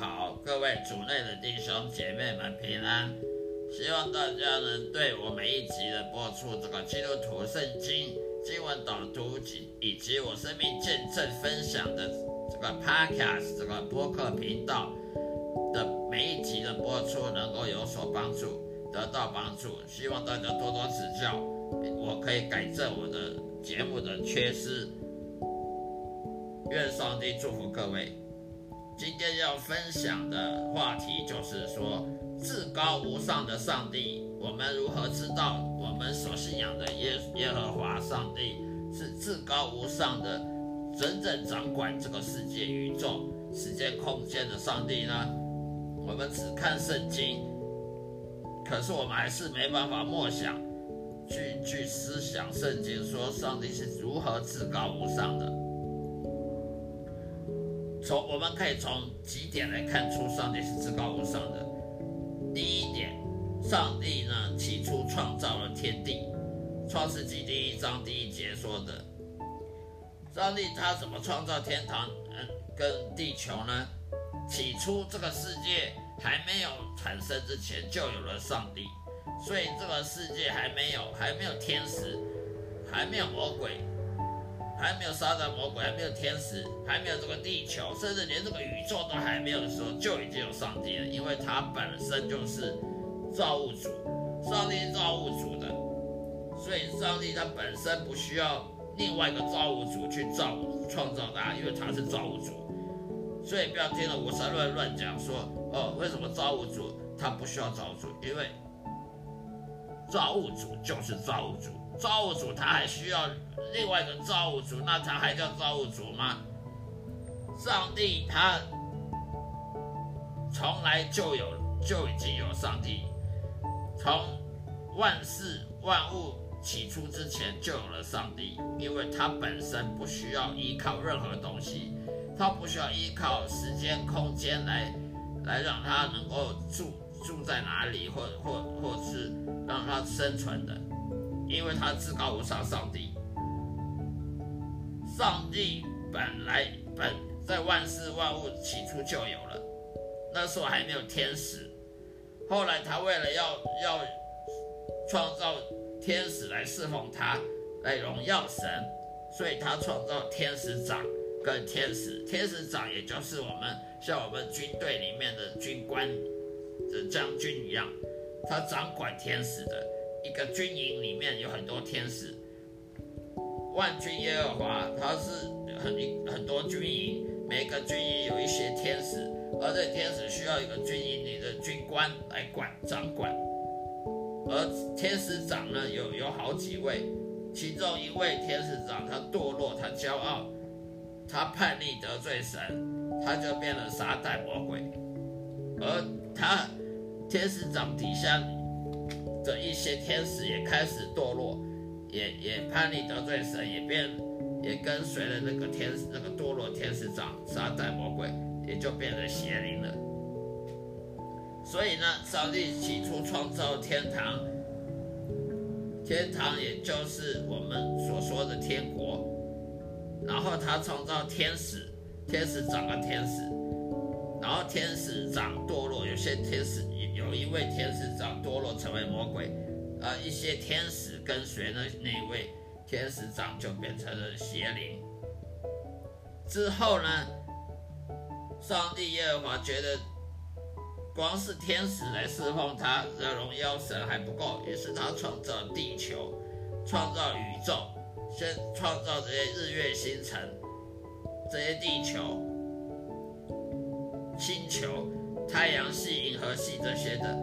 好，各位主内的弟兄姐妹们平安。希望大家能对我每一集的播出这个基督徒圣经经文导读及以及我生命见证分享的这个 podcast 这个播客频道的每一集的播出能够有所帮助，得到帮助。希望大家多多指教，我可以改正我的节目的缺失。愿上帝祝福各位。今天要分享的话题就是说，至高无上的上帝，我们如何知道我们所信仰的耶耶和华上帝是至高无上的，真正掌管这个世界、宇宙、时间、空间的上帝呢？我们只看圣经，可是我们还是没办法默想，去去思想圣经，说上帝是如何至高无上的。从我们可以从几点来看出上帝是至高无上的。第一点，上帝呢起初创造了天地，《创世纪》第一章第一节说的，上帝他怎么创造天堂跟地球呢？起初这个世界还没有产生之前就有了上帝，所以这个世界还没有还没有天使，还没有魔鬼。还没有撒旦魔鬼，还没有天使，还没有这个地球，甚至连这个宇宙都还没有的时候，就已经有上帝了。因为他本身就是造物主，上帝是造物主的，所以上帝他本身不需要另外一个造物主去造创造他，因为他是造物主。所以不要听了无神论乱讲说哦，为什么造物主他不需要造物主？因为造物主就是造物主。造物主他还需要另外一个造物主，那他还叫造物主吗？上帝他从来就有就已经有上帝，从万事万物起初之前就有了上帝，因为他本身不需要依靠任何东西，他不需要依靠时间空间来来让他能够住住在哪里，或或或是让他生存的。因为他至高无上，上帝，上帝本来本在万事万物起初就有了，那时候还没有天使，后来他为了要要创造天使来侍奉他，来荣耀神，所以他创造天使长跟天使，天使长也就是我们像我们军队里面的军官的将军一样，他掌管天使的一个军营里面有很多天使。万军耶和华他是很很多军营，每个军营有一些天使，而这天使需要一个军营里的军官来管掌管。而天使长呢，有有好几位，其中一位天使长他堕落，他骄傲，他叛逆得罪神，他就变了撒旦魔鬼。而他天使长底下的一些天使也开始堕落，也也叛逆得罪神，也变也跟随了那个天使那个堕落天使长撒旦魔鬼，也就变成邪灵了。所以呢，上帝起初创造天堂，天堂也就是我们所说的天国。然后他创造天使，天使长了天使，然后天使长堕落，有些天使一位天使长堕落成为魔鬼，而一些天使跟随那那位天使长就变成了邪灵。之后呢，上帝耶和华觉得。光是天使来侍奉他的荣耀神还不够，于是他创造地球，创造宇宙，先创造这些日月星辰，这些地球、星球、太阳系、银河系这些的，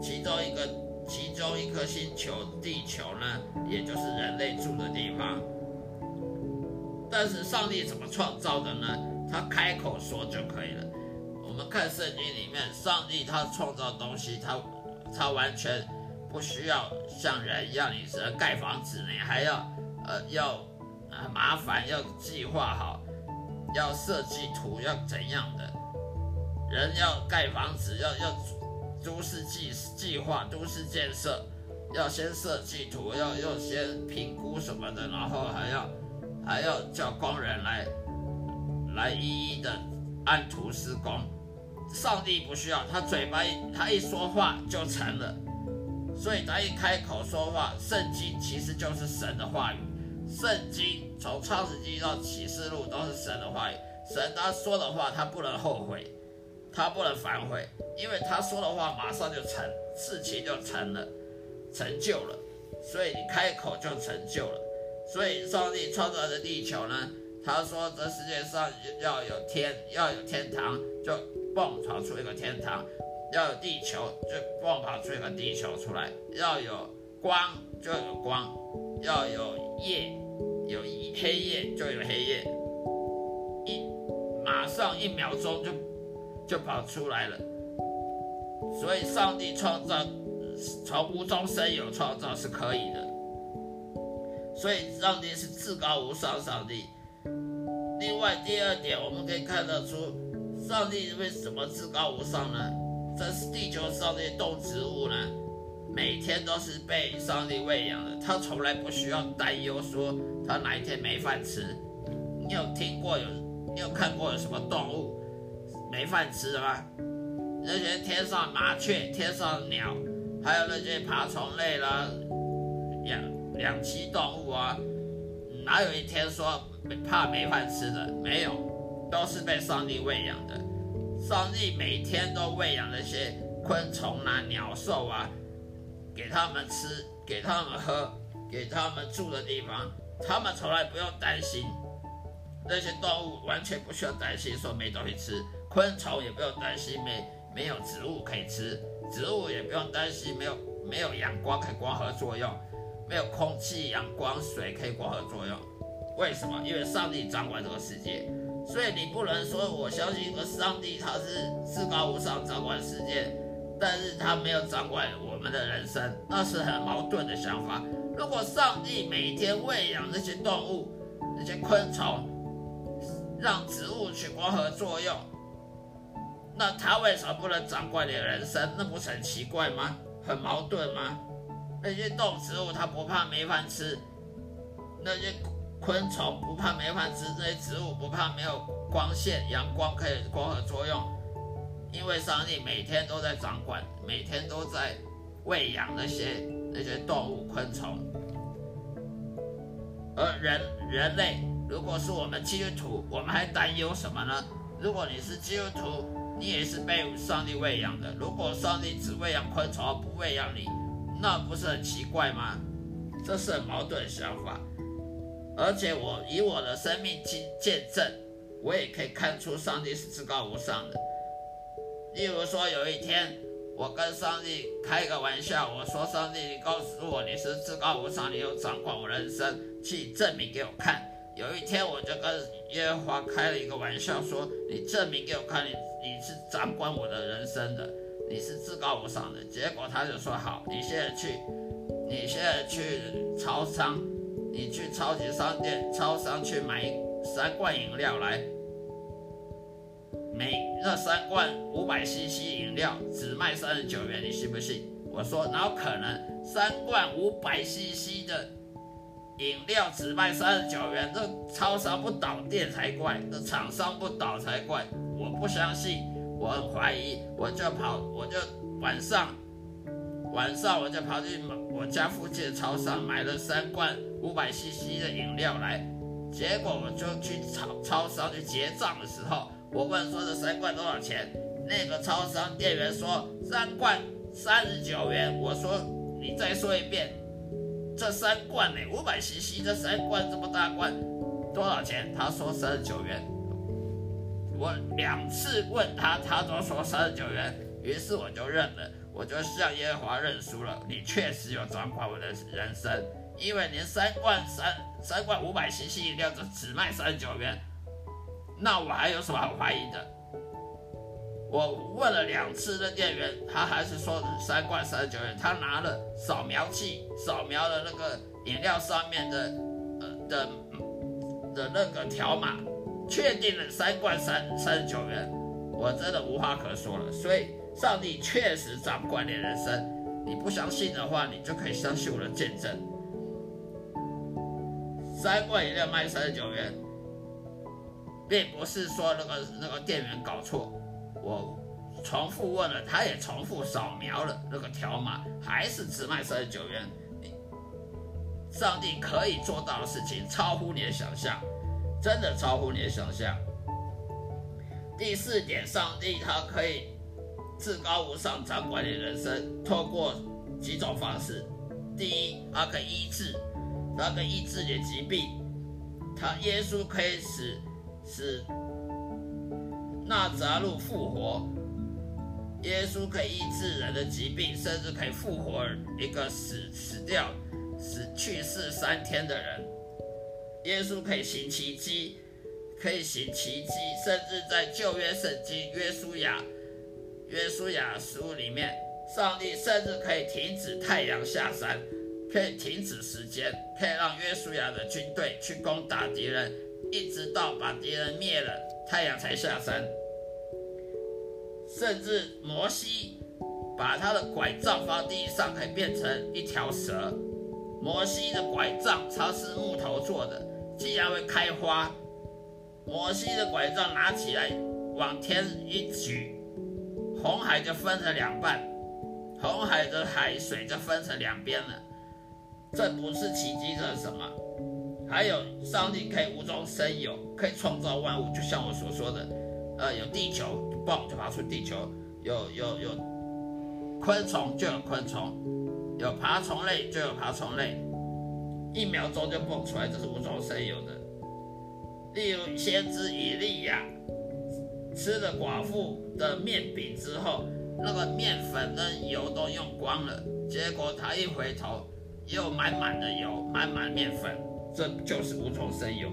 其中一个其中一颗星球地球呢，也就是人类住的地方。但是上帝怎么创造的呢？他开口说就可以了。我们看圣经里面，上帝他创造东西，他他完全不需要像人一样，你只要盖房子，你还要呃要呃麻烦，要计划好，要设计图，要怎样的？人要盖房子，要要都市计计划，都市建设，要先设计图，要要先评估什么的，然后还要还要叫工人来来一一的按图施工。上帝不需要他嘴巴，他一说话就成了，所以他一开口说话，圣经其实就是神的话语。圣经从创世纪到启示录都是神的话语，神他说的话他不能后悔，他不能反悔，因为他说的话马上就成，事情就成了，成就了，所以你开口就成就了。所以上帝创造的地球呢，他说这世界上要有天，要有天堂，就。蹦跑出一个天堂，要有地球就蹦跑出一个地球出来；要有光就有光，要有夜有黑夜就有黑夜，一马上一秒钟就就跑出来了。所以，上帝创造从无中生有，创造是可以的。所以，上帝是至高无上上帝。另外，第二点我们可以看得出。上帝为什么至高无上呢？这是地球上的动植物呢，每天都是被上帝喂养的，他从来不需要担忧说他哪一天没饭吃。你有听过有，你有看过有什么动物没饭吃的吗？那些天上麻雀、天上鸟，还有那些爬虫类啦、两两栖动物啊，哪有一天说怕没饭吃的？没有。都是被上帝喂养的，上帝每天都喂养那些昆虫啊、鸟兽啊，给他们吃，给他们喝，给他们住的地方，他们从来不用担心。那些动物完全不需要担心说没东西吃，昆虫也不用担心没没有植物可以吃，植物也不用担心没有没有阳光可以光合作用，没有空气、阳光、水可以光合作用。为什么？因为上帝掌管这个世界。所以你不能说我相信一个上帝，他是至高无上掌管世界，但是他没有掌管我们的人生，那是很矛盾的想法。如果上帝每天喂养那些动物、那些昆虫，让植物去光合作用，那他为什么不能掌管你的人生？那不是很奇怪吗？很矛盾吗？那些动植物它不怕没饭吃，那些。昆虫不怕没饭吃，这些植物不怕没有光线、阳光可以光合作用，因为上帝每天都在掌管，每天都在喂养那些那些动物、昆虫。而人人类，如果是我们基督徒，我们还担忧什么呢？如果你是基督徒，你也是被上帝喂养的。如果上帝只喂养昆虫，不喂养你，那不是很奇怪吗？这是很矛盾的想法。而且我以我的生命去见证，我也可以看出上帝是至高无上的。例如说，有一天我跟上帝开个玩笑，我说：“上帝，你告诉我你是至高无上，你有掌管我人生，去证明给我看。”有一天我就跟耶和华开了一个玩笑，说：“你证明给我看，你你是掌管我的人生的，你是至高无上的。”结果他就说：“好，你现在去，你现在去超商。”你去超级商店、超商去买三罐饮料来，每那三罐五百 CC 饮料只卖三十九元，你信不信？我说哪有可能？三罐五百 CC 的饮料只卖三十九元，这超商不倒店才怪，这厂商不倒才怪！我不相信，我很怀疑，我就跑，我就晚上。晚上我就跑去我家附近的超商买了三罐五百 CC 的饮料来，结果我就去超超商去结账的时候，我问说这三罐多少钱？那个超商店员说三罐三十九元。我说你再说一遍，这三罐呢？五百 CC 这三罐这么大罐多少钱？他说三十九元。我两次问他，他都说三十九元，于是我就认了。我就向耶和华认输了，你确实有掌管我的人生，因为连三罐三三罐五百 CC 饮料就只卖三十九元，那我还有什么好怀疑的？我问了两次的店员，他还是说三罐三十九元，他拿了扫描器扫描了那个饮料上面的呃的的那个条码，确定了三罐三三十九元，我真的无话可说了，所以。上帝确实掌管你人生，你不相信的话，你就可以相信我的见证。三罐饮料卖三十九元，并不是说那个那个店员搞错，我重复问了，他也重复扫描了那个条码，还是只卖三十九元。上帝可以做到的事情超乎你的想象，真的超乎你的想象。第四点，上帝他可以。至高无上掌管你人生，透过几种方式。第一，他可以医治，他可以医治你的疾病。他耶稣可以使使纳扎路复活，耶稣可以医治人的疾病，甚至可以复活一个死死掉、死去世三天的人。耶稣可以行奇迹，可以行奇迹，甚至在旧约圣经约书亚。约书亚书里面，上帝甚至可以停止太阳下山，可以停止时间，可以让约书亚的军队去攻打敌人，一直到把敌人灭了，太阳才下山。甚至摩西把他的拐杖放地上，可以变成一条蛇。摩西的拐杖它是木头做的，竟然会开花，摩西的拐杖拿起来往天一举。红海就分成两半，红海的海水就分成两边了。这不是奇迹，这是什么？还有上帝可以无中生有，可以创造万物，就像我所说的，呃，有地球，嘣就爬出地球；有有有昆虫就有昆虫，有爬虫类就有爬虫类，一秒钟就蹦出来，这是无中生有的。例如先知以利亚。吃了寡妇的面饼之后，那个面粉跟油都用光了，结果他一回头，又满满的油，满满面粉，这就是无中生有。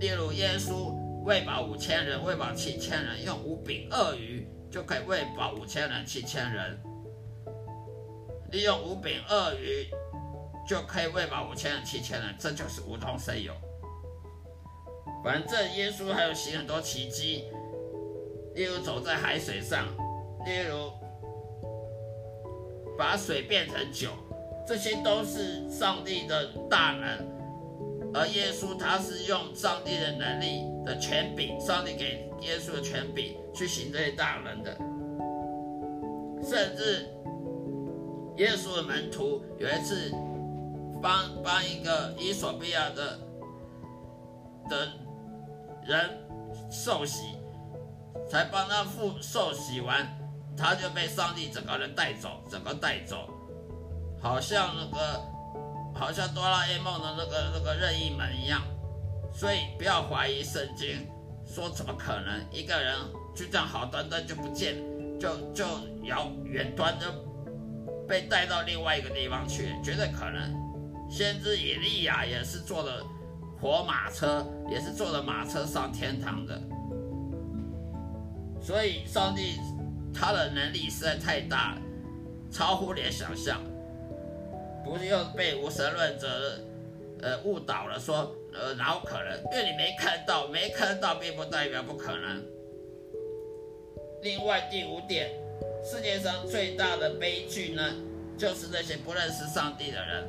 例如耶稣喂饱五千人，喂饱七千人，用五饼二鱼就可以喂饱五千人、七千人。利用五饼二鱼就可以喂饱五千人、七千人，这就是无中生有。反正耶稣还有行很多奇迹。例如走在海水上，例如把水变成酒，这些都是上帝的大能。而耶稣他是用上帝的能力的权柄，上帝给耶稣的权柄去行这些大能的。甚至耶稣的门徒有一次帮帮一个伊索比亚的的人受洗。才帮他复受洗完，他就被上帝整个人带走，整个带走，好像那个，好像哆啦 A 梦的那个那个任意门一样。所以不要怀疑圣经，说怎么可能一个人就这样好端端就不见，就就遥远端就被带到另外一个地方去，绝对可能。先知以利亚也是坐的火马车，也是坐的马车上天堂的。所以上帝他的能力实在太大，超乎你的想象。不是又被无神论者呃误导了，说呃哪有可能？因为你没看到，没看到并不代表不可能。另外第五点，世界上最大的悲剧呢，就是那些不认识上帝的人。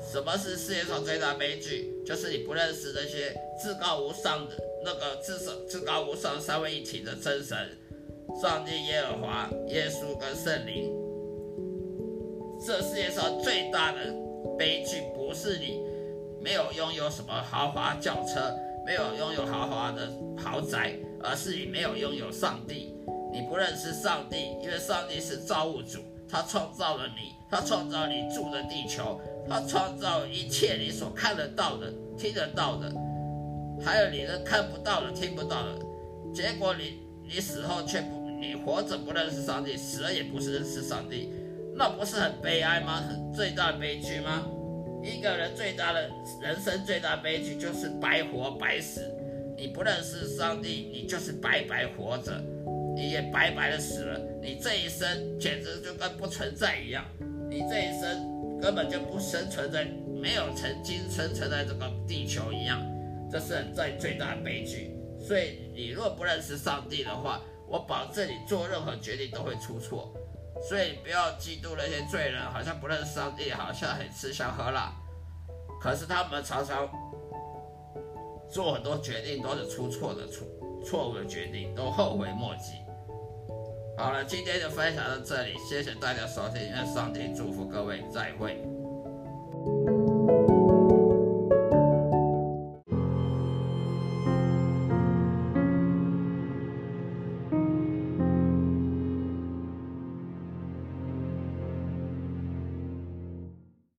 什么是世界上最大悲剧？就是你不认识那些至高无上的那个至少至高无上三位一体的真神，上帝耶和华、耶稣跟圣灵。这世界上最大的悲剧不是你没有拥有什么豪华轿车，没有拥有豪华的豪宅，而是你没有拥有上帝。你不认识上帝，因为上帝是造物主，他创造了你，他创造你住的地球。他创造一切你所看得到的、听得到的，还有你的看不到的、听不到的。结果你你死后却不，你活着不认识上帝，死了也不是认识上帝，那不是很悲哀吗？很最大悲剧吗？一个人最大的人生最大悲剧就是白活白死。你不认识上帝，你就是白白活着，你也白白的死了。你这一生简直就跟不存在一样。你这一生。根本就不生存在，没有曾经生存在这个地球一样，这是在最大的悲剧。所以你若不认识上帝的话，我保证你做任何决定都会出错。所以不要嫉妒那些罪人，好像不认识上帝，好像很吃香喝辣，可是他们常常做很多决定都是出错的错错误的决定，都后悔莫及。好了，今天就分享到这里，谢谢大家收听，愿上帝祝福各位，再会。